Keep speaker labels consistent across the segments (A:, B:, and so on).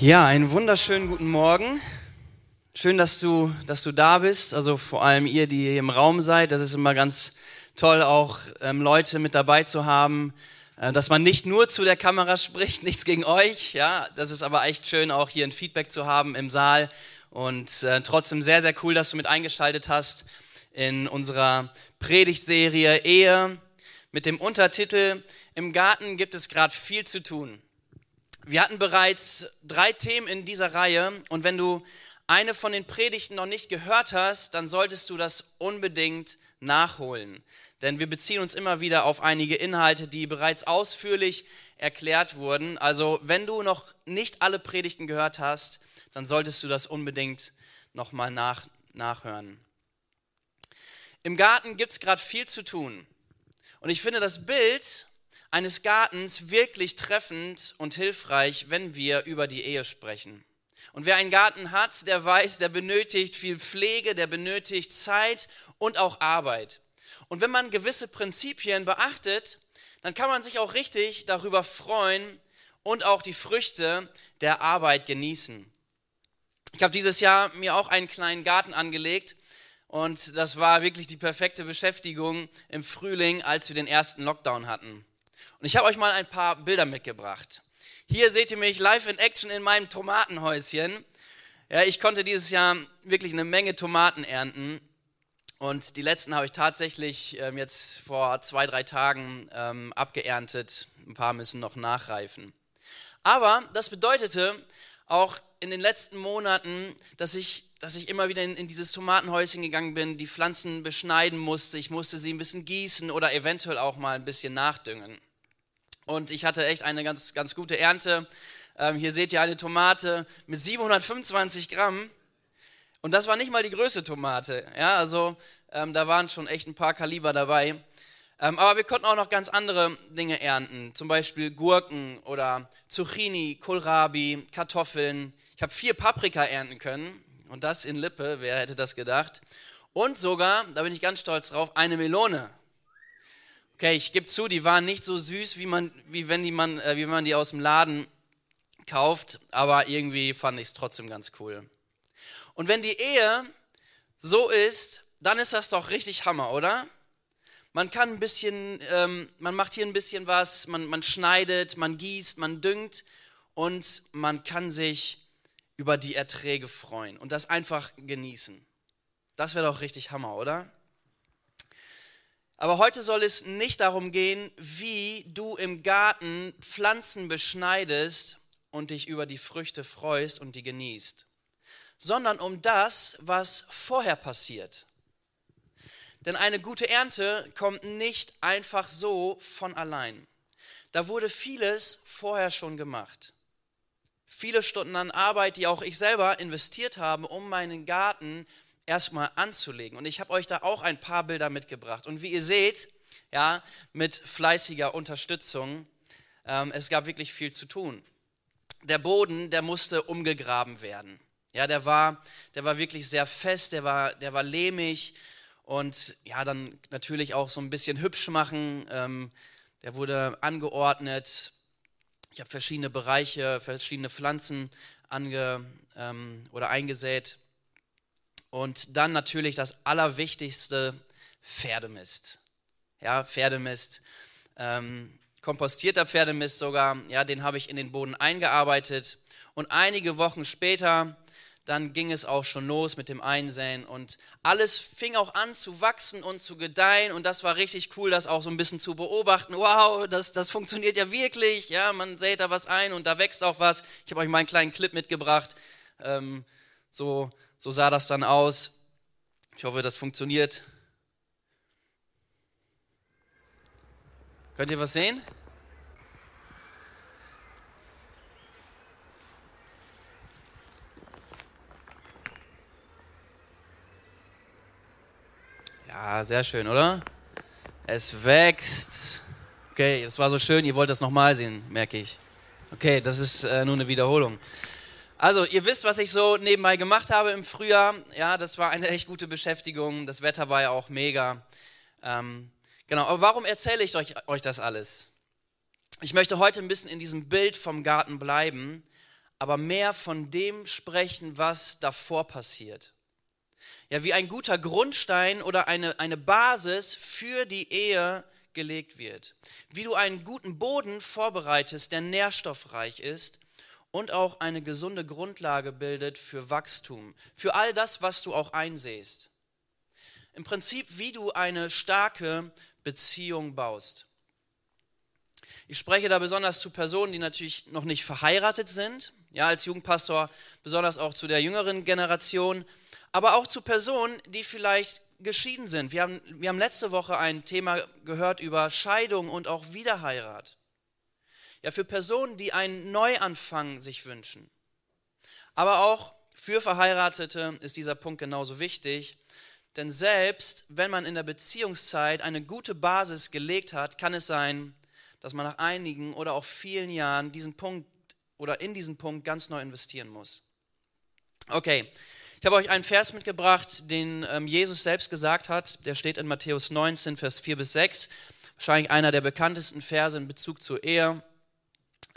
A: Ja, einen wunderschönen guten Morgen. Schön, dass du, dass du da bist. Also vor allem ihr, die hier im Raum seid. Das ist immer ganz toll, auch ähm, Leute mit dabei zu haben, äh, dass man nicht nur zu der Kamera spricht, nichts gegen euch. Ja, das ist aber echt schön, auch hier ein Feedback zu haben im Saal. Und äh, trotzdem sehr, sehr cool, dass du mit eingeschaltet hast in unserer Predigtserie Ehe mit dem Untertitel Im Garten gibt es gerade viel zu tun. Wir hatten bereits drei Themen in dieser Reihe und wenn du eine von den Predigten noch nicht gehört hast, dann solltest du das unbedingt nachholen. Denn wir beziehen uns immer wieder auf einige Inhalte, die bereits ausführlich erklärt wurden. Also wenn du noch nicht alle Predigten gehört hast, dann solltest du das unbedingt nochmal nach, nachhören. Im Garten gibt es gerade viel zu tun. Und ich finde das Bild eines Gartens wirklich treffend und hilfreich, wenn wir über die Ehe sprechen. Und wer einen Garten hat, der weiß, der benötigt viel Pflege, der benötigt Zeit und auch Arbeit. Und wenn man gewisse Prinzipien beachtet, dann kann man sich auch richtig darüber freuen und auch die Früchte der Arbeit genießen. Ich habe dieses Jahr mir auch einen kleinen Garten angelegt und das war wirklich die perfekte Beschäftigung im Frühling, als wir den ersten Lockdown hatten. Und ich habe euch mal ein paar Bilder mitgebracht. Hier seht ihr mich live in Action in meinem Tomatenhäuschen. Ja, ich konnte dieses Jahr wirklich eine Menge Tomaten ernten. Und die letzten habe ich tatsächlich ähm, jetzt vor zwei, drei Tagen ähm, abgeerntet. Ein paar müssen noch nachreifen. Aber das bedeutete auch in den letzten Monaten, dass ich, dass ich immer wieder in, in dieses Tomatenhäuschen gegangen bin, die Pflanzen beschneiden musste. Ich musste sie ein bisschen gießen oder eventuell auch mal ein bisschen nachdüngen und ich hatte echt eine ganz, ganz gute Ernte. Ähm, hier seht ihr eine Tomate mit 725 Gramm. Und das war nicht mal die größte Tomate. Ja, also ähm, da waren schon echt ein paar Kaliber dabei. Ähm, aber wir konnten auch noch ganz andere Dinge ernten. Zum Beispiel Gurken oder Zucchini, Kohlrabi, Kartoffeln. Ich habe vier Paprika ernten können. Und das in Lippe, wer hätte das gedacht? Und sogar, da bin ich ganz stolz drauf, eine Melone. Okay, ich gebe zu, die waren nicht so süß, wie, man, wie, wenn die man, äh, wie man die aus dem Laden kauft, aber irgendwie fand ich es trotzdem ganz cool. Und wenn die Ehe so ist, dann ist das doch richtig Hammer, oder? Man kann ein bisschen, ähm, man macht hier ein bisschen was, man, man schneidet, man gießt, man düngt und man kann sich über die Erträge freuen und das einfach genießen. Das wäre doch richtig Hammer, oder? Aber heute soll es nicht darum gehen, wie du im Garten Pflanzen beschneidest und dich über die Früchte freust und die genießt, sondern um das, was vorher passiert. Denn eine gute Ernte kommt nicht einfach so von allein. Da wurde vieles vorher schon gemacht. Viele Stunden an Arbeit, die auch ich selber investiert habe, um meinen Garten erstmal anzulegen. Und ich habe euch da auch ein paar Bilder mitgebracht. Und wie ihr seht, ja, mit fleißiger Unterstützung, ähm, es gab wirklich viel zu tun. Der Boden, der musste umgegraben werden. Ja, der war, der war wirklich sehr fest, der war, der war lehmig und ja, dann natürlich auch so ein bisschen hübsch machen. Ähm, der wurde angeordnet. Ich habe verschiedene Bereiche, verschiedene Pflanzen ange, ähm, oder eingesät. Und dann natürlich das Allerwichtigste, Pferdemist. Ja, Pferdemist. Ähm, kompostierter Pferdemist sogar, ja, den habe ich in den Boden eingearbeitet. Und einige Wochen später, dann ging es auch schon los mit dem Einsäen und alles fing auch an zu wachsen und zu gedeihen und das war richtig cool, das auch so ein bisschen zu beobachten. Wow, das, das funktioniert ja wirklich, ja, man sät da was ein und da wächst auch was. Ich habe euch mal einen kleinen Clip mitgebracht, ähm, so so sah das dann aus. Ich hoffe, das funktioniert. Könnt ihr was sehen? Ja, sehr schön, oder? Es wächst. Okay, das war so schön, ihr wollt das nochmal sehen, merke ich. Okay, das ist äh, nur eine Wiederholung. Also, ihr wisst, was ich so nebenbei gemacht habe im Frühjahr. Ja, das war eine echt gute Beschäftigung. Das Wetter war ja auch mega. Ähm, genau, aber warum erzähle ich euch, euch das alles? Ich möchte heute ein bisschen in diesem Bild vom Garten bleiben, aber mehr von dem sprechen, was davor passiert. Ja, wie ein guter Grundstein oder eine, eine Basis für die Ehe gelegt wird. Wie du einen guten Boden vorbereitest, der nährstoffreich ist und auch eine gesunde Grundlage bildet für Wachstum, für all das, was du auch einsehst. Im Prinzip, wie du eine starke Beziehung baust. Ich spreche da besonders zu Personen, die natürlich noch nicht verheiratet sind, ja, als Jugendpastor besonders auch zu der jüngeren Generation, aber auch zu Personen, die vielleicht geschieden sind. Wir haben, wir haben letzte Woche ein Thema gehört über Scheidung und auch Wiederheirat. Ja, für Personen, die einen Neuanfang sich wünschen. Aber auch für Verheiratete ist dieser Punkt genauso wichtig. Denn selbst wenn man in der Beziehungszeit eine gute Basis gelegt hat, kann es sein, dass man nach einigen oder auch vielen Jahren diesen Punkt oder in diesen Punkt ganz neu investieren muss. Okay, ich habe euch einen Vers mitgebracht, den ähm, Jesus selbst gesagt hat. Der steht in Matthäus 19, Vers 4 bis 6. Wahrscheinlich einer der bekanntesten Verse in Bezug zur Ehe.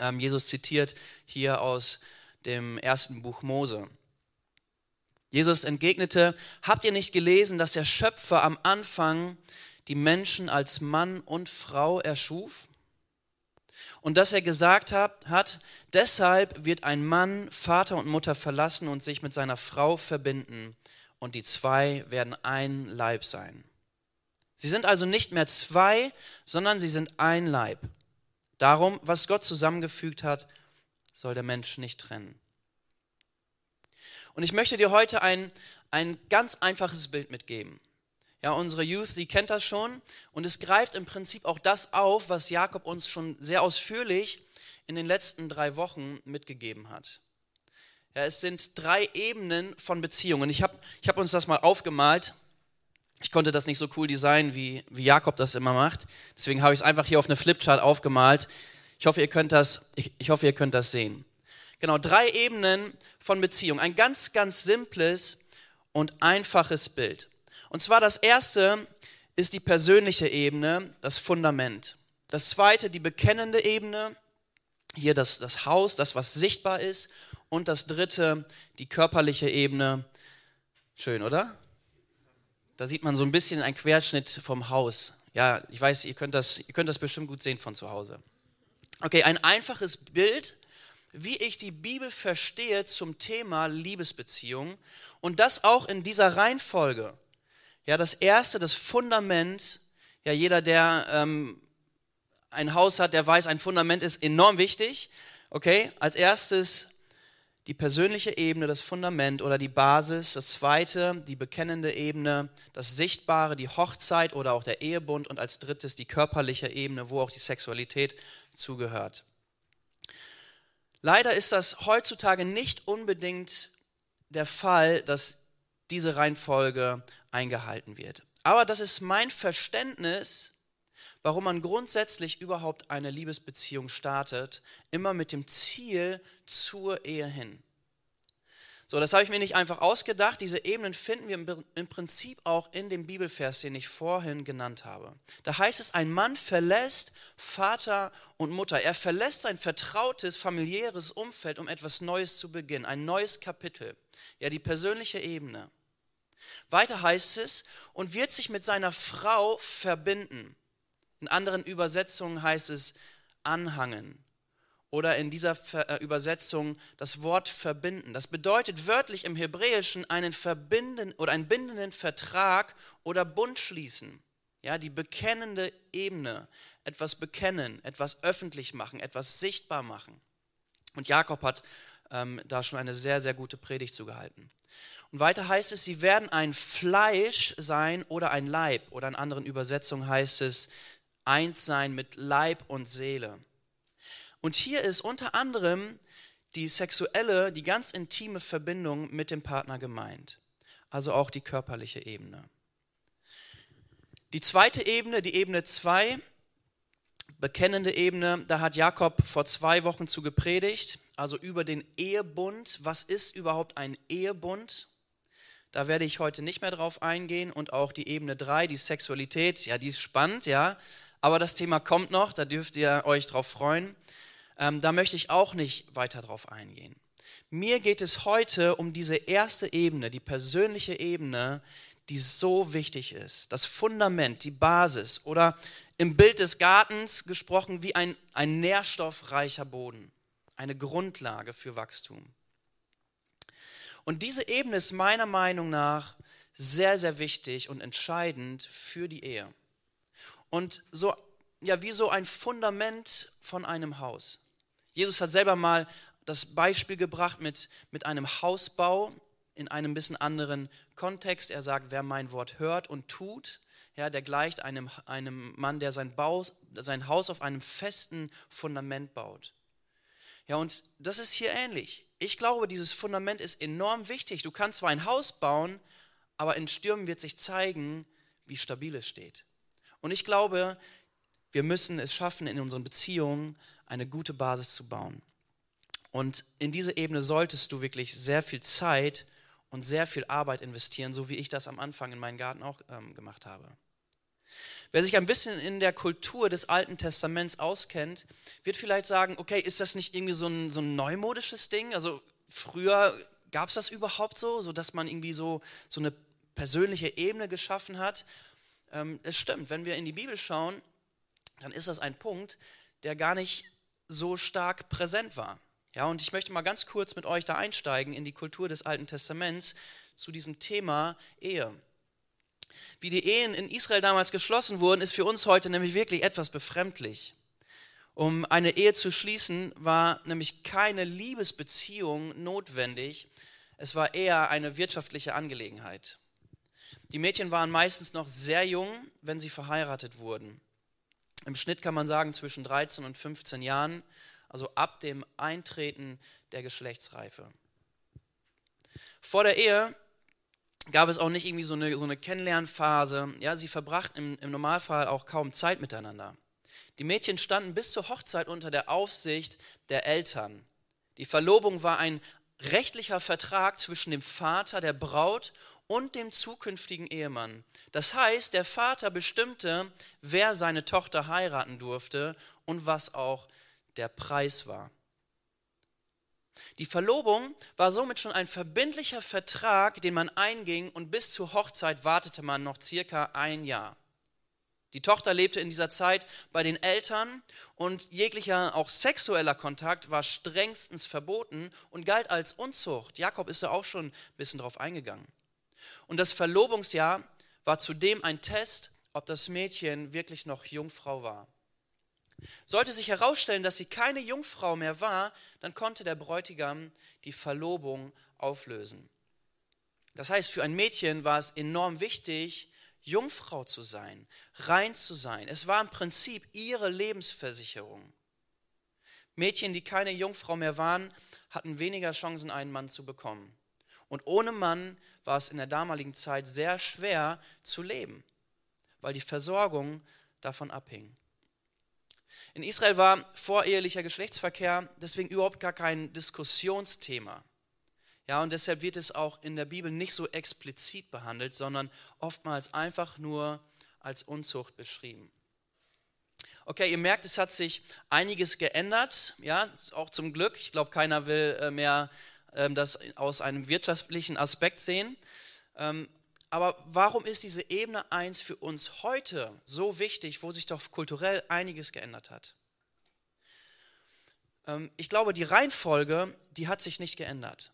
A: Ähm, Jesus zitiert hier aus dem ersten Buch Mose. Jesus entgegnete, habt ihr nicht gelesen, dass der Schöpfer am Anfang die Menschen als Mann und Frau erschuf? und dass er gesagt hat, hat, deshalb wird ein Mann Vater und Mutter verlassen und sich mit seiner Frau verbinden und die zwei werden ein Leib sein. Sie sind also nicht mehr zwei, sondern sie sind ein Leib. Darum, was Gott zusammengefügt hat, soll der Mensch nicht trennen. Und ich möchte dir heute ein, ein ganz einfaches Bild mitgeben. Ja, unsere Youth, die kennt das schon. Und es greift im Prinzip auch das auf, was Jakob uns schon sehr ausführlich in den letzten drei Wochen mitgegeben hat. Ja, es sind drei Ebenen von Beziehungen. Ich habe ich hab uns das mal aufgemalt. Ich konnte das nicht so cool designen, wie, wie Jakob das immer macht. Deswegen habe ich es einfach hier auf eine Flipchart aufgemalt. Ich hoffe, ihr könnt das, ich, ich hoffe, ihr könnt das sehen. Genau, drei Ebenen von Beziehung. Ein ganz, ganz simples und einfaches Bild. Und zwar das erste ist die persönliche Ebene, das Fundament. Das zweite die bekennende Ebene, hier das, das Haus, das was sichtbar ist. Und das dritte die körperliche Ebene. Schön, oder? Da sieht man so ein bisschen einen Querschnitt vom Haus. Ja, ich weiß, ihr könnt das, ihr könnt das bestimmt gut sehen von zu Hause. Okay, ein einfaches Bild, wie ich die Bibel verstehe zum Thema Liebesbeziehung und das auch in dieser Reihenfolge. Ja, das erste, das Fundament, ja, jeder, der ähm, ein Haus hat, der weiß, ein Fundament ist enorm wichtig. Okay, als erstes die persönliche Ebene, das Fundament oder die Basis. Das zweite, die bekennende Ebene, das Sichtbare, die Hochzeit oder auch der Ehebund. Und als drittes die körperliche Ebene, wo auch die Sexualität zugehört. Leider ist das heutzutage nicht unbedingt der Fall, dass diese Reihenfolge eingehalten wird. Aber das ist mein Verständnis, warum man grundsätzlich überhaupt eine Liebesbeziehung startet, immer mit dem Ziel zur Ehe hin. So, das habe ich mir nicht einfach ausgedacht. Diese Ebenen finden wir im Prinzip auch in dem Bibelvers, den ich vorhin genannt habe. Da heißt es, ein Mann verlässt Vater und Mutter. Er verlässt sein vertrautes, familiäres Umfeld, um etwas Neues zu beginnen, ein neues Kapitel. Ja, die persönliche Ebene. Weiter heißt es, und wird sich mit seiner Frau verbinden. In anderen Übersetzungen heißt es anhangen. Oder in dieser äh, Übersetzung das Wort verbinden. Das bedeutet wörtlich im Hebräischen einen verbinden oder einen bindenden Vertrag oder Bund schließen. Ja, die bekennende Ebene. Etwas bekennen, etwas öffentlich machen, etwas sichtbar machen. Und Jakob hat ähm, da schon eine sehr, sehr gute Predigt zugehalten. Und weiter heißt es, sie werden ein Fleisch sein oder ein Leib. Oder in anderen Übersetzungen heißt es, eins sein mit Leib und Seele. Und hier ist unter anderem die sexuelle, die ganz intime Verbindung mit dem Partner gemeint. Also auch die körperliche Ebene. Die zweite Ebene, die Ebene 2, bekennende Ebene, da hat Jakob vor zwei Wochen zu gepredigt, also über den Ehebund. Was ist überhaupt ein Ehebund? Da werde ich heute nicht mehr drauf eingehen und auch die Ebene 3, die Sexualität, ja, die ist spannend, ja, aber das Thema kommt noch, da dürft ihr euch drauf freuen. Ähm, da möchte ich auch nicht weiter drauf eingehen. Mir geht es heute um diese erste Ebene, die persönliche Ebene, die so wichtig ist. Das Fundament, die Basis oder im Bild des Gartens gesprochen wie ein, ein nährstoffreicher Boden, eine Grundlage für Wachstum. Und diese Ebene ist meiner Meinung nach sehr, sehr wichtig und entscheidend für die Ehe. Und so, ja, wie so ein Fundament von einem Haus. Jesus hat selber mal das Beispiel gebracht mit, mit einem Hausbau in einem bisschen anderen Kontext. Er sagt, wer mein Wort hört und tut, ja, der gleicht einem, einem Mann, der sein, Bau, sein Haus auf einem festen Fundament baut. Ja, und das ist hier ähnlich. Ich glaube, dieses Fundament ist enorm wichtig. Du kannst zwar ein Haus bauen, aber in Stürmen wird sich zeigen, wie stabil es steht. Und ich glaube, wir müssen es schaffen, in unseren Beziehungen eine gute Basis zu bauen. Und in diese Ebene solltest du wirklich sehr viel Zeit und sehr viel Arbeit investieren, so wie ich das am Anfang in meinem Garten auch ähm, gemacht habe. Wer sich ein bisschen in der Kultur des Alten Testaments auskennt, wird vielleicht sagen, okay, ist das nicht irgendwie so ein, so ein neumodisches Ding? Also früher gab es das überhaupt so, so dass man irgendwie so, so eine persönliche Ebene geschaffen hat? Ähm, es stimmt, wenn wir in die Bibel schauen, dann ist das ein Punkt, der gar nicht so stark präsent war. Ja, und ich möchte mal ganz kurz mit euch da einsteigen in die Kultur des Alten Testaments zu diesem Thema Ehe. Wie die Ehen in Israel damals geschlossen wurden, ist für uns heute nämlich wirklich etwas befremdlich. Um eine Ehe zu schließen, war nämlich keine Liebesbeziehung notwendig, es war eher eine wirtschaftliche Angelegenheit. Die Mädchen waren meistens noch sehr jung, wenn sie verheiratet wurden. Im Schnitt kann man sagen zwischen 13 und 15 Jahren also ab dem Eintreten der Geschlechtsreife. Vor der Ehe gab es auch nicht irgendwie so eine, so eine Kennenlernphase. Ja, sie verbrachten im, im Normalfall auch kaum Zeit miteinander. Die Mädchen standen bis zur Hochzeit unter der Aufsicht der Eltern. Die Verlobung war ein rechtlicher Vertrag zwischen dem Vater der Braut und dem zukünftigen Ehemann. Das heißt, der Vater bestimmte, wer seine Tochter heiraten durfte und was auch der Preis war. Die Verlobung war somit schon ein verbindlicher Vertrag, den man einging und bis zur Hochzeit wartete man noch circa ein Jahr. Die Tochter lebte in dieser Zeit bei den Eltern und jeglicher auch sexueller Kontakt war strengstens verboten und galt als Unzucht. Jakob ist da auch schon ein bisschen drauf eingegangen. Und das Verlobungsjahr war zudem ein Test, ob das Mädchen wirklich noch Jungfrau war. Sollte sich herausstellen, dass sie keine Jungfrau mehr war, dann konnte der Bräutigam die Verlobung auflösen. Das heißt, für ein Mädchen war es enorm wichtig, Jungfrau zu sein, rein zu sein. Es war im Prinzip ihre Lebensversicherung. Mädchen, die keine Jungfrau mehr waren, hatten weniger Chancen, einen Mann zu bekommen. Und ohne Mann war es in der damaligen Zeit sehr schwer zu leben, weil die Versorgung davon abhing. In Israel war vorehelicher Geschlechtsverkehr deswegen überhaupt gar kein Diskussionsthema. Ja, und deshalb wird es auch in der Bibel nicht so explizit behandelt, sondern oftmals einfach nur als Unzucht beschrieben. Okay, ihr merkt, es hat sich einiges geändert, ja, auch zum Glück. Ich glaube, keiner will äh, mehr das aus einem wirtschaftlichen Aspekt sehen. Ähm, aber warum ist diese Ebene 1 für uns heute so wichtig, wo sich doch kulturell einiges geändert hat? Ähm, ich glaube, die Reihenfolge, die hat sich nicht geändert.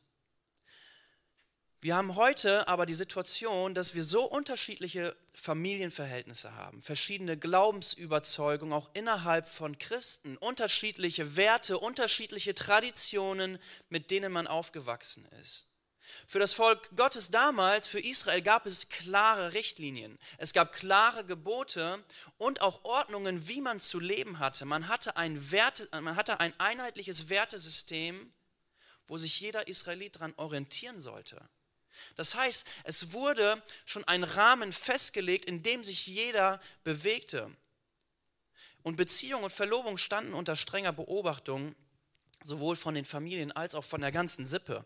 A: Wir haben heute aber die Situation, dass wir so unterschiedliche Familienverhältnisse haben, verschiedene Glaubensüberzeugungen auch innerhalb von Christen, unterschiedliche Werte, unterschiedliche Traditionen, mit denen man aufgewachsen ist. Für das Volk Gottes damals, für Israel, gab es klare Richtlinien. Es gab klare Gebote und auch Ordnungen, wie man zu leben hatte. Man hatte ein, Werte, man hatte ein einheitliches Wertesystem, wo sich jeder Israelit daran orientieren sollte. Das heißt, es wurde schon ein Rahmen festgelegt, in dem sich jeder bewegte. Und Beziehung und Verlobung standen unter strenger Beobachtung, sowohl von den Familien als auch von der ganzen Sippe.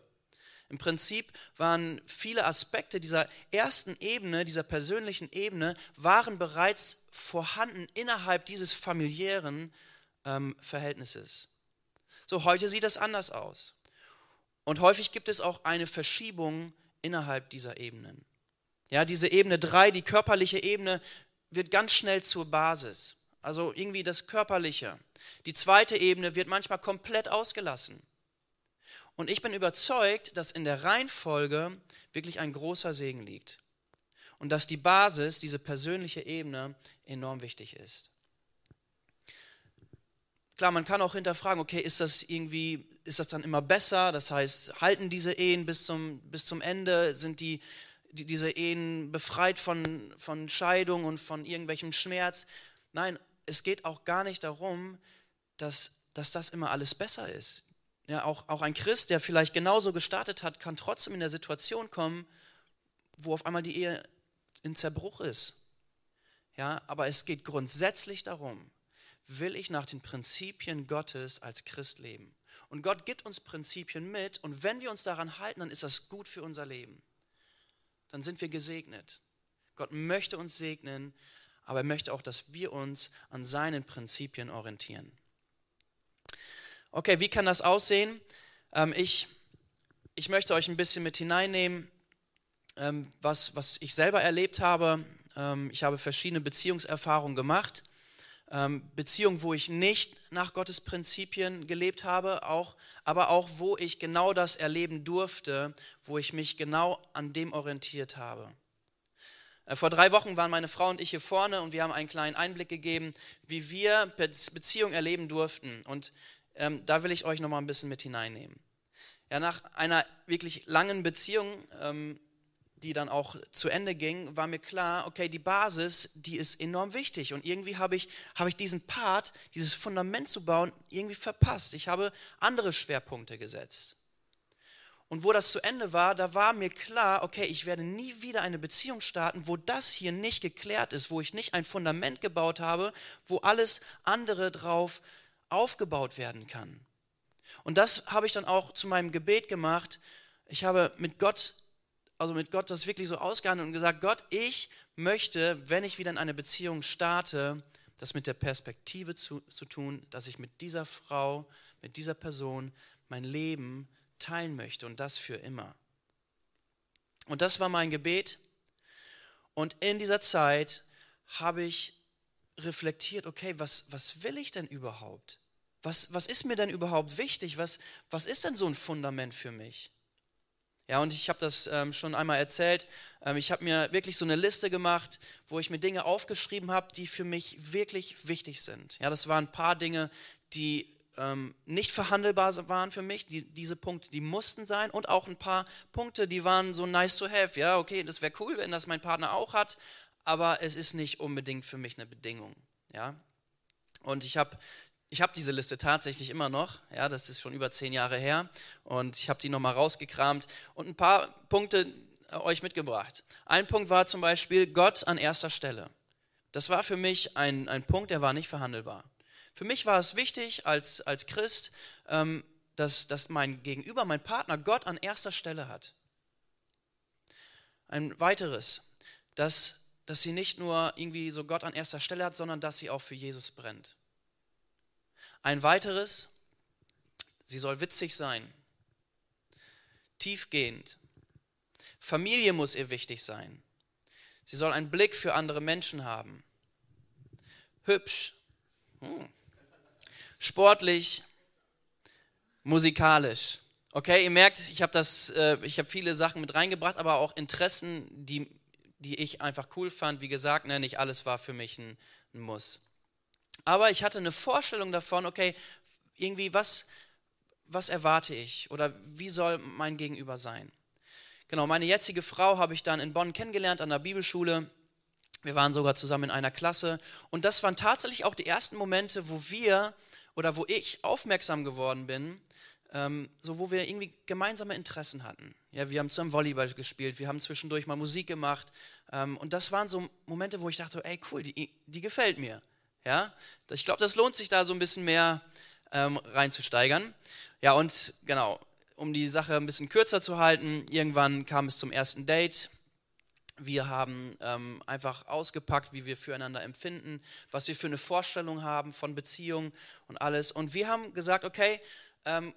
A: Im Prinzip waren viele Aspekte dieser ersten Ebene, dieser persönlichen Ebene, waren bereits vorhanden innerhalb dieses familiären ähm, Verhältnisses. So, heute sieht das anders aus. Und häufig gibt es auch eine Verschiebung innerhalb dieser Ebenen. Ja, diese Ebene 3, die körperliche Ebene, wird ganz schnell zur Basis. Also irgendwie das Körperliche. Die zweite Ebene wird manchmal komplett ausgelassen. Und ich bin überzeugt, dass in der Reihenfolge wirklich ein großer Segen liegt. Und dass die Basis, diese persönliche Ebene, enorm wichtig ist. Klar, man kann auch hinterfragen, okay, ist das irgendwie, ist das dann immer besser? Das heißt, halten diese Ehen bis zum, bis zum Ende? Sind die, die, diese Ehen befreit von, von Scheidung und von irgendwelchem Schmerz? Nein, es geht auch gar nicht darum, dass, dass das immer alles besser ist. Ja, auch, auch ein Christ, der vielleicht genauso gestartet hat, kann trotzdem in der Situation kommen, wo auf einmal die Ehe in Zerbruch ist. Ja, aber es geht grundsätzlich darum, will ich nach den Prinzipien Gottes als Christ leben? Und Gott gibt uns Prinzipien mit und wenn wir uns daran halten, dann ist das gut für unser Leben. Dann sind wir gesegnet. Gott möchte uns segnen, aber er möchte auch, dass wir uns an seinen Prinzipien orientieren. Okay, wie kann das aussehen? Ähm, ich, ich möchte euch ein bisschen mit hineinnehmen, ähm, was, was ich selber erlebt habe. Ähm, ich habe verschiedene Beziehungserfahrungen gemacht. Ähm, Beziehungen, wo ich nicht nach Gottes Prinzipien gelebt habe, auch, aber auch, wo ich genau das erleben durfte, wo ich mich genau an dem orientiert habe. Äh, vor drei Wochen waren meine Frau und ich hier vorne und wir haben einen kleinen Einblick gegeben, wie wir Beziehungen erleben durften. Und ähm, da will ich euch noch mal ein bisschen mit hineinnehmen. Ja, nach einer wirklich langen Beziehung, ähm, die dann auch zu Ende ging, war mir klar, okay, die Basis, die ist enorm wichtig. Und irgendwie habe ich, habe ich diesen Part, dieses Fundament zu bauen, irgendwie verpasst. Ich habe andere Schwerpunkte gesetzt. Und wo das zu Ende war, da war mir klar, okay, ich werde nie wieder eine Beziehung starten, wo das hier nicht geklärt ist, wo ich nicht ein Fundament gebaut habe, wo alles andere drauf aufgebaut werden kann. Und das habe ich dann auch zu meinem Gebet gemacht. Ich habe mit Gott, also mit Gott das wirklich so ausgehandelt und gesagt, Gott, ich möchte, wenn ich wieder in eine Beziehung starte, das mit der Perspektive zu, zu tun, dass ich mit dieser Frau, mit dieser Person mein Leben teilen möchte und das für immer. Und das war mein Gebet. Und in dieser Zeit habe ich reflektiert, okay, was, was will ich denn überhaupt? Was, was ist mir denn überhaupt wichtig? Was, was ist denn so ein Fundament für mich? Ja, und ich habe das ähm, schon einmal erzählt. Ähm, ich habe mir wirklich so eine Liste gemacht, wo ich mir Dinge aufgeschrieben habe, die für mich wirklich wichtig sind. Ja, das waren ein paar Dinge, die ähm, nicht verhandelbar waren für mich. Die, diese Punkte, die mussten sein. Und auch ein paar Punkte, die waren so nice to have. Ja, okay, das wäre cool, wenn das mein Partner auch hat aber es ist nicht unbedingt für mich eine Bedingung. Ja? Und ich habe ich hab diese Liste tatsächlich immer noch, ja, das ist schon über zehn Jahre her und ich habe die nochmal rausgekramt und ein paar Punkte äh, euch mitgebracht. Ein Punkt war zum Beispiel Gott an erster Stelle. Das war für mich ein, ein Punkt, der war nicht verhandelbar. Für mich war es wichtig als, als Christ, ähm, dass, dass mein Gegenüber, mein Partner Gott an erster Stelle hat. Ein weiteres, dass dass sie nicht nur irgendwie so Gott an erster Stelle hat, sondern dass sie auch für Jesus brennt. Ein weiteres, sie soll witzig sein, tiefgehend. Familie muss ihr wichtig sein. Sie soll einen Blick für andere Menschen haben. Hübsch, hm. sportlich, musikalisch. Okay, ihr merkt, ich habe äh, ich habe viele Sachen mit reingebracht, aber auch Interessen, die die ich einfach cool fand. Wie gesagt, ne, nicht alles war für mich ein, ein Muss. Aber ich hatte eine Vorstellung davon, okay, irgendwie, was, was erwarte ich oder wie soll mein Gegenüber sein? Genau, meine jetzige Frau habe ich dann in Bonn kennengelernt an der Bibelschule. Wir waren sogar zusammen in einer Klasse und das waren tatsächlich auch die ersten Momente, wo wir oder wo ich aufmerksam geworden bin ähm, so wo wir irgendwie gemeinsame Interessen hatten. Ja, wir haben zusammen Volleyball gespielt, wir haben zwischendurch mal Musik gemacht ähm, und das waren so Momente, wo ich dachte, ey cool, die, die gefällt mir. Ja, ich glaube, das lohnt sich da so ein bisschen mehr ähm, reinzusteigern. Ja und genau, um die Sache ein bisschen kürzer zu halten, irgendwann kam es zum ersten Date. Wir haben ähm, einfach ausgepackt, wie wir füreinander empfinden, was wir für eine Vorstellung haben von Beziehung und alles. Und wir haben gesagt, okay, ähm,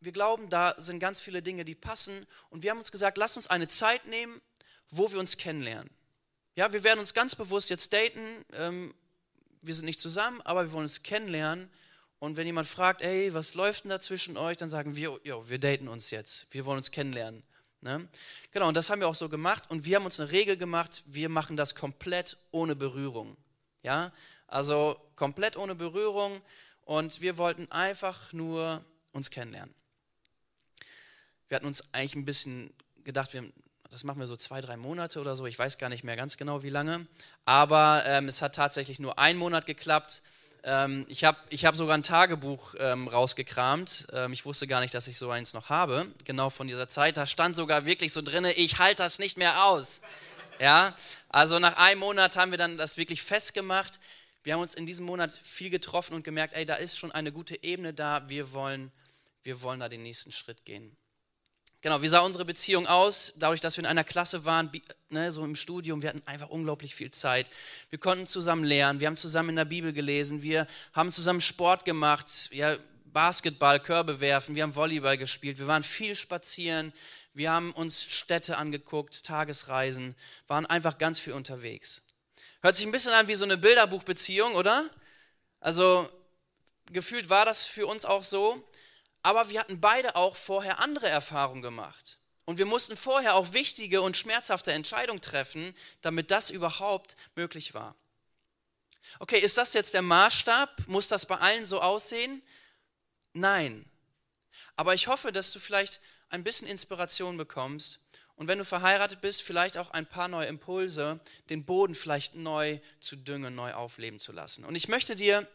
A: wir glauben, da sind ganz viele Dinge, die passen. Und wir haben uns gesagt, lass uns eine Zeit nehmen, wo wir uns kennenlernen. Ja, wir werden uns ganz bewusst jetzt daten. Ähm, wir sind nicht zusammen, aber wir wollen uns kennenlernen. Und wenn jemand fragt, ey, was läuft denn da zwischen euch, dann sagen wir, jo, wir daten uns jetzt. Wir wollen uns kennenlernen. Ne? Genau, und das haben wir auch so gemacht. Und wir haben uns eine Regel gemacht, wir machen das komplett ohne Berührung. Ja, also komplett ohne Berührung. Und wir wollten einfach nur uns kennenlernen. Wir hatten uns eigentlich ein bisschen gedacht, wir, das machen wir so zwei, drei Monate oder so. Ich weiß gar nicht mehr ganz genau, wie lange. Aber ähm, es hat tatsächlich nur einen Monat geklappt. Ähm, ich habe ich hab sogar ein Tagebuch ähm, rausgekramt. Ähm, ich wusste gar nicht, dass ich so eins noch habe, genau von dieser Zeit. Da stand sogar wirklich so drin, ich halte das nicht mehr aus. Ja, also nach einem Monat haben wir dann das wirklich festgemacht. Wir haben uns in diesem Monat viel getroffen und gemerkt, ey, da ist schon eine gute Ebene da. Wir wollen, wir wollen da den nächsten Schritt gehen. Genau, wie sah unsere Beziehung aus? Dadurch, dass wir in einer Klasse waren, ne, so im Studium, wir hatten einfach unglaublich viel Zeit. Wir konnten zusammen lernen, wir haben zusammen in der Bibel gelesen, wir haben zusammen Sport gemacht, ja, Basketball, Körbe werfen, wir haben Volleyball gespielt, wir waren viel spazieren, wir haben uns Städte angeguckt, Tagesreisen, waren einfach ganz viel unterwegs. Hört sich ein bisschen an wie so eine Bilderbuchbeziehung, oder? Also gefühlt war das für uns auch so aber wir hatten beide auch vorher andere Erfahrungen gemacht. Und wir mussten vorher auch wichtige und schmerzhafte Entscheidungen treffen, damit das überhaupt möglich war. Okay, ist das jetzt der Maßstab? Muss das bei allen so aussehen? Nein. Aber ich hoffe, dass du vielleicht ein bisschen Inspiration bekommst und wenn du verheiratet bist, vielleicht auch ein paar neue Impulse, den Boden vielleicht neu zu düngen, neu aufleben zu lassen. Und ich möchte dir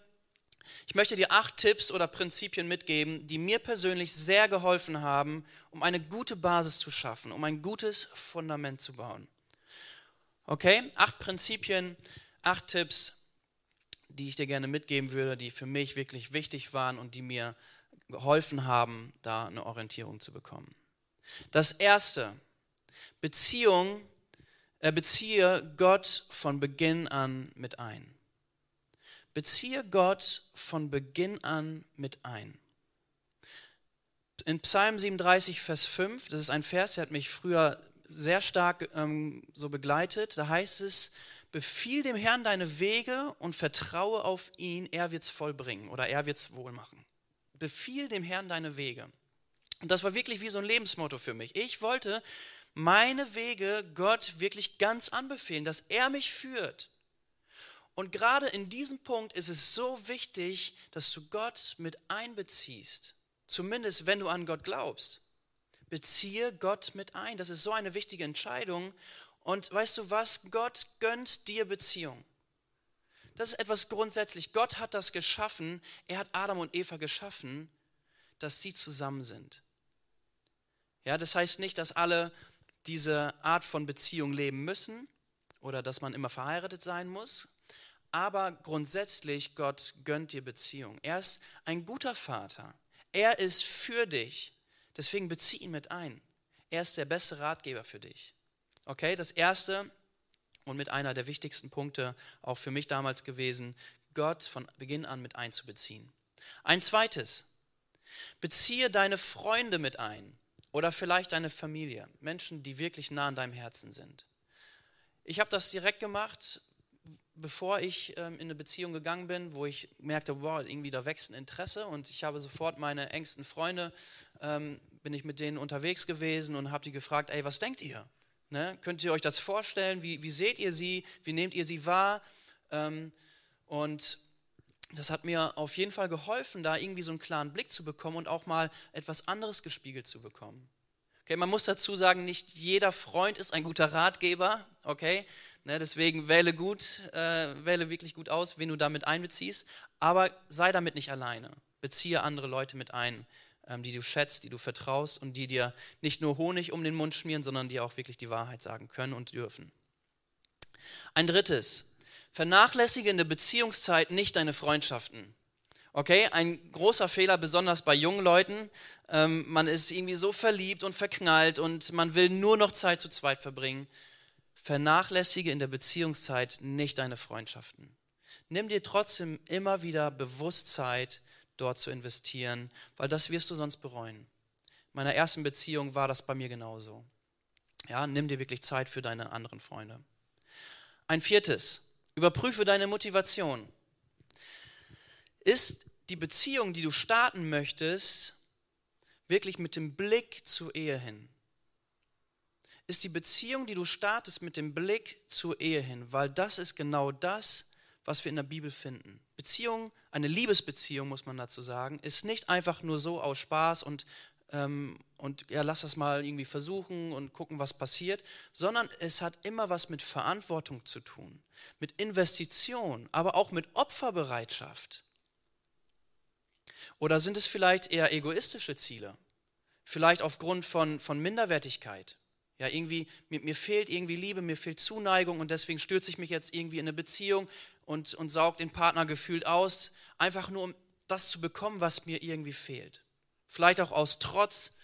A: ich möchte dir acht Tipps oder Prinzipien mitgeben, die mir persönlich sehr geholfen haben, um eine gute Basis zu schaffen, um ein gutes Fundament zu bauen. Okay, acht Prinzipien, acht Tipps, die ich dir gerne mitgeben würde, die für mich wirklich wichtig waren und die mir geholfen haben, da eine Orientierung zu bekommen. Das erste, Beziehung, äh, beziehe Gott von Beginn an mit ein. Beziehe Gott von Beginn an mit ein. In Psalm 37, Vers 5, das ist ein Vers, der hat mich früher sehr stark ähm, so begleitet, da heißt es, befiehl dem Herrn deine Wege und vertraue auf ihn, er wird es vollbringen oder er wird es wohl machen. Befiehl dem Herrn deine Wege. Und das war wirklich wie so ein Lebensmotto für mich. Ich wollte meine Wege Gott wirklich ganz anbefehlen, dass er mich führt. Und gerade in diesem Punkt ist es so wichtig, dass du Gott mit einbeziehst. Zumindest wenn du an Gott glaubst. Beziehe Gott mit ein. Das ist so eine wichtige Entscheidung. Und weißt du was? Gott gönnt dir Beziehung. Das ist etwas grundsätzlich. Gott hat das geschaffen. Er hat Adam und Eva geschaffen, dass sie zusammen sind. Ja, das heißt nicht, dass alle diese Art von Beziehung leben müssen oder dass man immer verheiratet sein muss. Aber grundsätzlich, Gott gönnt dir Beziehung. Er ist ein guter Vater. Er ist für dich. Deswegen bezieh ihn mit ein. Er ist der beste Ratgeber für dich. Okay, das erste und mit einer der wichtigsten Punkte auch für mich damals gewesen, Gott von Beginn an mit einzubeziehen. Ein zweites, beziehe deine Freunde mit ein oder vielleicht deine Familie, Menschen, die wirklich nah an deinem Herzen sind. Ich habe das direkt gemacht, bevor ich ähm, in eine Beziehung gegangen bin, wo ich merkte, wow, irgendwie da wächst ein Interesse und ich habe sofort meine engsten Freunde, ähm, bin ich mit denen unterwegs gewesen und habe die gefragt, ey, was denkt ihr? Ne? Könnt ihr euch das vorstellen? Wie, wie seht ihr sie? Wie nehmt ihr sie wahr? Ähm, und das hat mir auf jeden Fall geholfen, da irgendwie so einen klaren Blick zu bekommen und auch mal etwas anderes gespiegelt zu bekommen. Okay, man muss dazu sagen, nicht jeder Freund ist ein guter Ratgeber, okay? Ne, deswegen wähle gut, äh, wähle wirklich gut aus, wen du damit einbeziehst, aber sei damit nicht alleine. Beziehe andere Leute mit ein, ähm, die du schätzt, die du vertraust und die dir nicht nur Honig um den Mund schmieren, sondern die auch wirklich die Wahrheit sagen können und dürfen. Ein drittes, vernachlässige in der Beziehungszeit nicht deine Freundschaften. Okay, ein großer Fehler, besonders bei jungen Leuten. Ähm, man ist irgendwie so verliebt und verknallt und man will nur noch Zeit zu zweit verbringen. Vernachlässige in der Beziehungszeit nicht deine Freundschaften. Nimm dir trotzdem immer wieder bewusst Zeit, dort zu investieren, weil das wirst du sonst bereuen. In meiner ersten Beziehung war das bei mir genauso. Ja, nimm dir wirklich Zeit für deine anderen Freunde. Ein viertes, überprüfe deine Motivation. Ist die Beziehung, die du starten möchtest, wirklich mit dem Blick zur Ehe hin? Ist die Beziehung, die du startest, mit dem Blick zur Ehe hin? Weil das ist genau das, was wir in der Bibel finden. Beziehung, eine Liebesbeziehung, muss man dazu sagen, ist nicht einfach nur so aus Spaß und, ähm, und ja, lass das mal irgendwie versuchen und gucken, was passiert, sondern es hat immer was mit Verantwortung zu tun, mit Investition, aber auch mit Opferbereitschaft. Oder sind es vielleicht eher egoistische Ziele? Vielleicht aufgrund von, von Minderwertigkeit? Ja, irgendwie, mir, mir, fehlt irgendwie Liebe, mir fehlt Zuneigung und deswegen stürze ich mich jetzt irgendwie in eine Beziehung und, und saug den Partner gefühlt aus, einfach nur um das zu bekommen, was mir irgendwie fehlt. Vielleicht auch aus Trotz,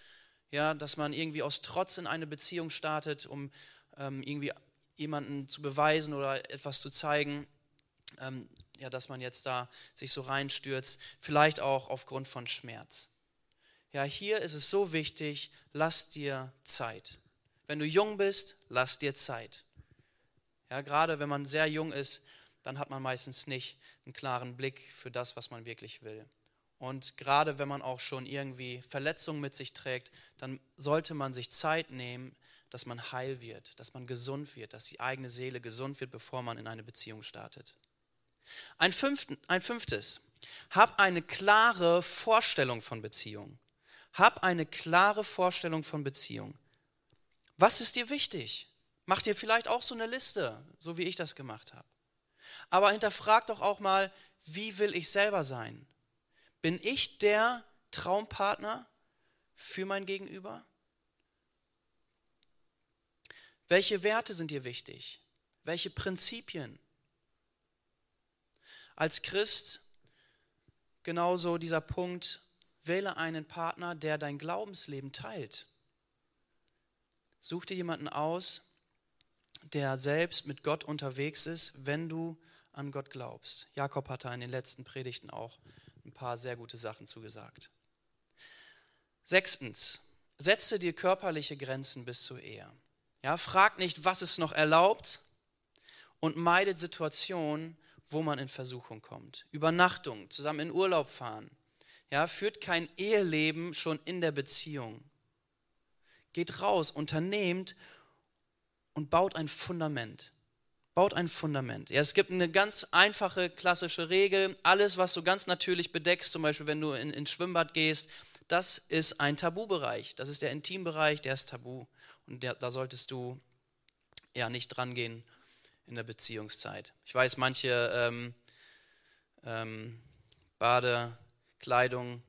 A: ja, dass man irgendwie aus Trotz in eine Beziehung startet, um ähm, irgendwie jemanden zu beweisen oder etwas zu zeigen, ähm, ja, dass man jetzt da sich so reinstürzt, vielleicht auch aufgrund von Schmerz. Ja, hier ist es so wichtig, lass dir Zeit. Wenn du jung bist, lass dir Zeit. Ja, gerade wenn man sehr jung ist, dann hat man meistens nicht einen klaren Blick für das, was man wirklich will. Und gerade wenn man auch schon irgendwie Verletzungen mit sich trägt, dann sollte man sich Zeit nehmen, dass man heil wird, dass man gesund wird, dass die eigene Seele gesund wird, bevor man in eine Beziehung startet. Ein, fünften, ein fünftes, hab eine klare Vorstellung von Beziehung. Hab eine klare Vorstellung von Beziehung. Was ist dir wichtig? Mach dir vielleicht auch so eine Liste, so wie ich das gemacht habe. Aber hinterfrag doch auch mal, wie will ich selber sein? Bin ich der Traumpartner für mein Gegenüber? Welche Werte sind dir wichtig? Welche Prinzipien? Als Christ genauso dieser Punkt, wähle einen Partner, der dein Glaubensleben teilt. Such dir jemanden aus, der selbst mit Gott unterwegs ist, wenn du an Gott glaubst. Jakob hat da in den letzten Predigten auch ein paar sehr gute Sachen zugesagt. Sechstens, setze dir körperliche Grenzen bis zur Ehe. Ja, frag nicht, was ist noch erlaubt und meidet Situationen, wo man in Versuchung kommt. Übernachtung, zusammen in Urlaub fahren. Ja, führt kein Eheleben schon in der Beziehung. Geht raus, unternehmt und baut ein Fundament. Baut ein Fundament. Ja, es gibt eine ganz einfache, klassische Regel. Alles, was du ganz natürlich bedeckst, zum Beispiel wenn du in, ins Schwimmbad gehst, das ist ein Tabubereich. Das ist der Intimbereich, der ist tabu. Und der, da solltest du ja nicht dran gehen in der Beziehungszeit. Ich weiß, manche ähm, ähm, Badekleidung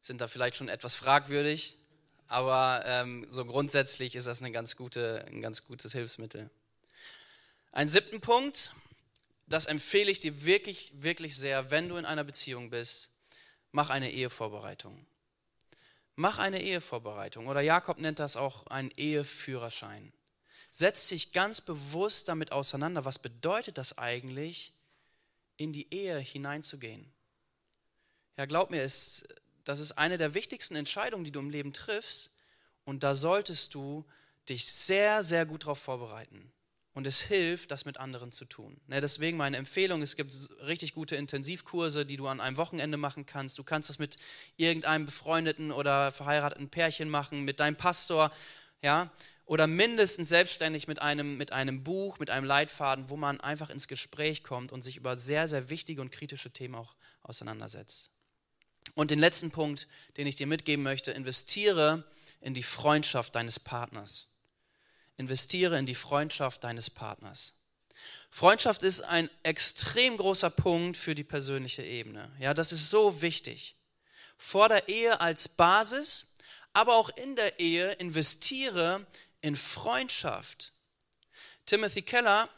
A: sind da vielleicht schon etwas fragwürdig. Aber ähm, so grundsätzlich ist das eine ganz gute, ein ganz gutes Hilfsmittel. Ein siebten Punkt, das empfehle ich dir wirklich, wirklich sehr, wenn du in einer Beziehung bist, mach eine Ehevorbereitung. Mach eine Ehevorbereitung oder Jakob nennt das auch einen Eheführerschein. Setz dich ganz bewusst damit auseinander, was bedeutet das eigentlich, in die Ehe hineinzugehen. Ja, glaub mir, es, das ist eine der wichtigsten Entscheidungen, die du im Leben triffst. Und da solltest du dich sehr, sehr gut darauf vorbereiten. Und es hilft, das mit anderen zu tun. Ne, deswegen meine Empfehlung, es gibt richtig gute Intensivkurse, die du an einem Wochenende machen kannst. Du kannst das mit irgendeinem befreundeten oder verheirateten Pärchen machen, mit deinem Pastor, ja, oder mindestens selbstständig mit einem, mit einem Buch, mit einem Leitfaden, wo man einfach ins Gespräch kommt und sich über sehr, sehr wichtige und kritische Themen auch auseinandersetzt. Und den letzten Punkt, den ich dir mitgeben möchte, investiere in die Freundschaft deines Partners. Investiere in die Freundschaft deines Partners. Freundschaft ist ein extrem großer Punkt für die persönliche Ebene. Ja, das ist so wichtig. Vor der Ehe als Basis, aber auch in der Ehe investiere in Freundschaft. Timothy Keller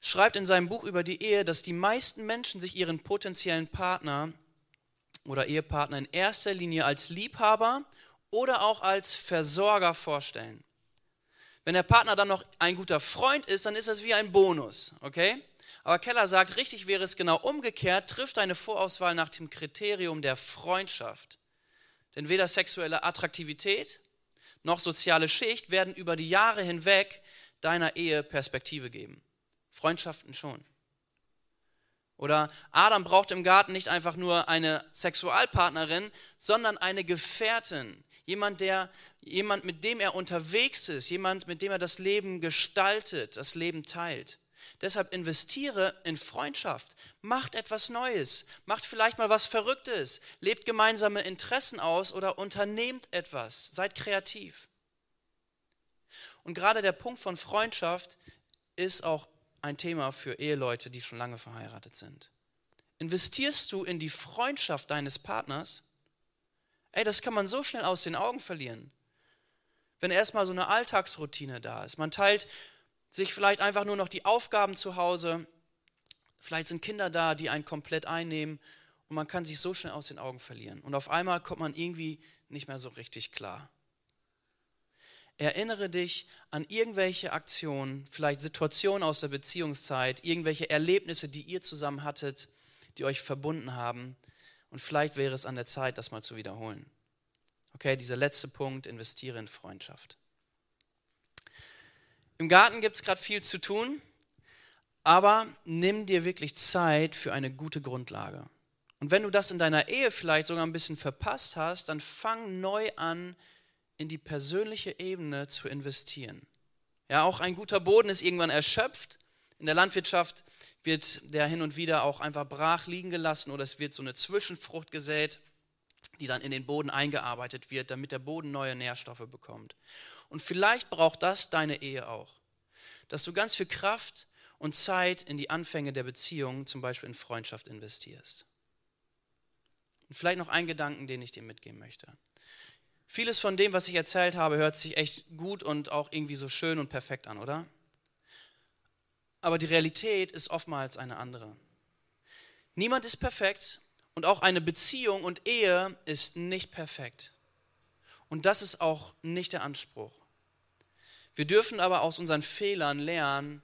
A: schreibt in seinem Buch über die Ehe, dass die meisten Menschen sich ihren potenziellen Partner oder Ehepartner in erster Linie als Liebhaber oder auch als Versorger vorstellen. Wenn der Partner dann noch ein guter Freund ist, dann ist das wie ein Bonus, okay? Aber Keller sagt, richtig wäre es genau umgekehrt, trifft deine Vorauswahl nach dem Kriterium der Freundschaft. Denn weder sexuelle Attraktivität noch soziale Schicht werden über die Jahre hinweg deiner Ehe Perspektive geben. Freundschaften schon. Oder Adam braucht im Garten nicht einfach nur eine Sexualpartnerin, sondern eine Gefährtin. Jemand, der, jemand, mit dem er unterwegs ist, jemand, mit dem er das Leben gestaltet, das Leben teilt. Deshalb investiere in Freundschaft, macht etwas Neues, macht vielleicht mal was Verrücktes, lebt gemeinsame Interessen aus oder unternehmt etwas, seid kreativ. Und gerade der Punkt von Freundschaft ist auch ein Thema für Eheleute, die schon lange verheiratet sind. Investierst du in die Freundschaft deines Partners? Ey, das kann man so schnell aus den Augen verlieren. Wenn erstmal so eine Alltagsroutine da ist. Man teilt sich vielleicht einfach nur noch die Aufgaben zu Hause. Vielleicht sind Kinder da, die einen komplett einnehmen. Und man kann sich so schnell aus den Augen verlieren. Und auf einmal kommt man irgendwie nicht mehr so richtig klar. Erinnere dich an irgendwelche Aktionen, vielleicht Situationen aus der Beziehungszeit, irgendwelche Erlebnisse, die ihr zusammen hattet, die euch verbunden haben. Und vielleicht wäre es an der Zeit, das mal zu wiederholen. Okay, dieser letzte Punkt, investiere in Freundschaft. Im Garten gibt es gerade viel zu tun, aber nimm dir wirklich Zeit für eine gute Grundlage. Und wenn du das in deiner Ehe vielleicht sogar ein bisschen verpasst hast, dann fang neu an, in die persönliche Ebene zu investieren. Ja, auch ein guter Boden ist irgendwann erschöpft. In der Landwirtschaft wird der hin und wieder auch einfach brach liegen gelassen oder es wird so eine Zwischenfrucht gesät, die dann in den Boden eingearbeitet wird, damit der Boden neue Nährstoffe bekommt. Und vielleicht braucht das deine Ehe auch, dass du ganz viel Kraft und Zeit in die Anfänge der Beziehung, zum Beispiel in Freundschaft, investierst. Und vielleicht noch ein Gedanken, den ich dir mitgeben möchte. Vieles von dem, was ich erzählt habe, hört sich echt gut und auch irgendwie so schön und perfekt an, oder? Aber die Realität ist oftmals eine andere. Niemand ist perfekt und auch eine Beziehung und Ehe ist nicht perfekt. Und das ist auch nicht der Anspruch. Wir dürfen aber aus unseren Fehlern lernen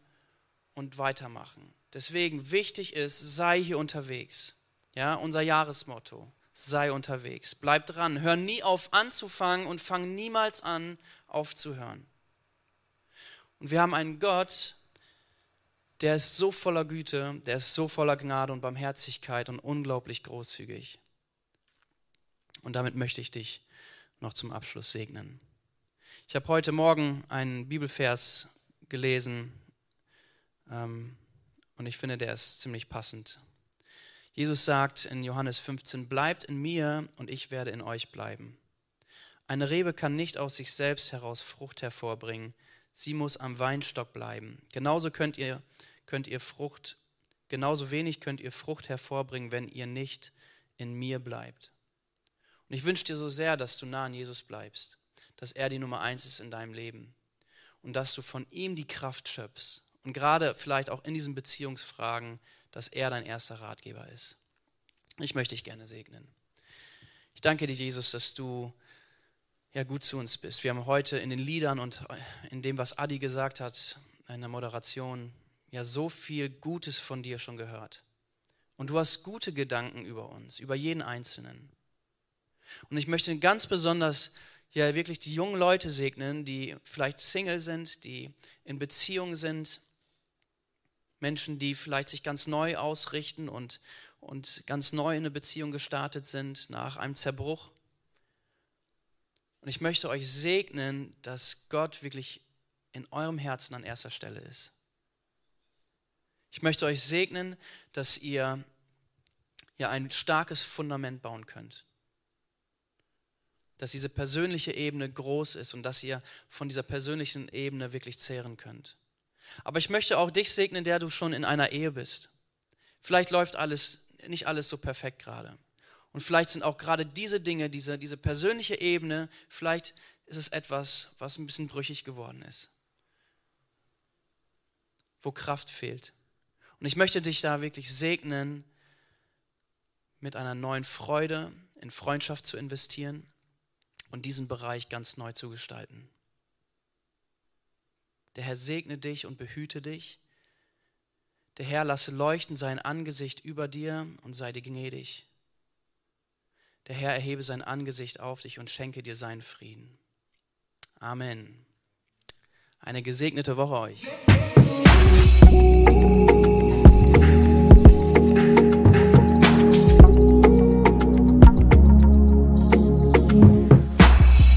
A: und weitermachen. Deswegen wichtig ist, sei hier unterwegs. Ja, unser Jahresmotto sei unterwegs. Bleib dran. Hör nie auf anzufangen und fang niemals an aufzuhören. Und wir haben einen Gott, der ist so voller Güte, der ist so voller Gnade und Barmherzigkeit und unglaublich großzügig. Und damit möchte ich dich noch zum Abschluss segnen. Ich habe heute Morgen einen Bibelvers gelesen ähm, und ich finde, der ist ziemlich passend Jesus sagt in Johannes 15, bleibt in mir und ich werde in euch bleiben. Eine Rebe kann nicht aus sich selbst heraus Frucht hervorbringen, sie muss am Weinstock bleiben. Genauso könnt ihr, könnt ihr Frucht, genauso wenig könnt ihr Frucht hervorbringen, wenn ihr nicht in mir bleibt. Und ich wünsche dir so sehr, dass du nah an Jesus bleibst, dass er die Nummer eins ist in deinem Leben und dass du von ihm die Kraft schöpfst. Und gerade vielleicht auch in diesen Beziehungsfragen dass er dein erster Ratgeber ist. Ich möchte dich gerne segnen. Ich danke dir, Jesus, dass du ja gut zu uns bist. Wir haben heute in den Liedern und in dem, was Adi gesagt hat, in der Moderation, ja so viel Gutes von dir schon gehört. Und du hast gute Gedanken über uns, über jeden Einzelnen. Und ich möchte ganz besonders ja wirklich die jungen Leute segnen, die vielleicht Single sind, die in Beziehung sind, Menschen, die vielleicht sich ganz neu ausrichten und, und ganz neu in eine Beziehung gestartet sind nach einem Zerbruch. Und ich möchte euch segnen, dass Gott wirklich in eurem Herzen an erster Stelle ist. Ich möchte euch segnen, dass ihr ja ein starkes Fundament bauen könnt. Dass diese persönliche Ebene groß ist und dass ihr von dieser persönlichen Ebene wirklich zehren könnt. Aber ich möchte auch dich segnen, der du schon in einer Ehe bist. Vielleicht läuft alles, nicht alles so perfekt gerade. Und vielleicht sind auch gerade diese Dinge, diese, diese persönliche Ebene, vielleicht ist es etwas, was ein bisschen brüchig geworden ist. Wo Kraft fehlt. Und ich möchte dich da wirklich segnen, mit einer neuen Freude in Freundschaft zu investieren und diesen Bereich ganz neu zu gestalten. Der Herr segne dich und behüte dich. Der Herr lasse leuchten sein Angesicht über dir und sei dir gnädig. Der Herr erhebe sein Angesicht auf dich und schenke dir seinen Frieden. Amen. Eine gesegnete Woche euch.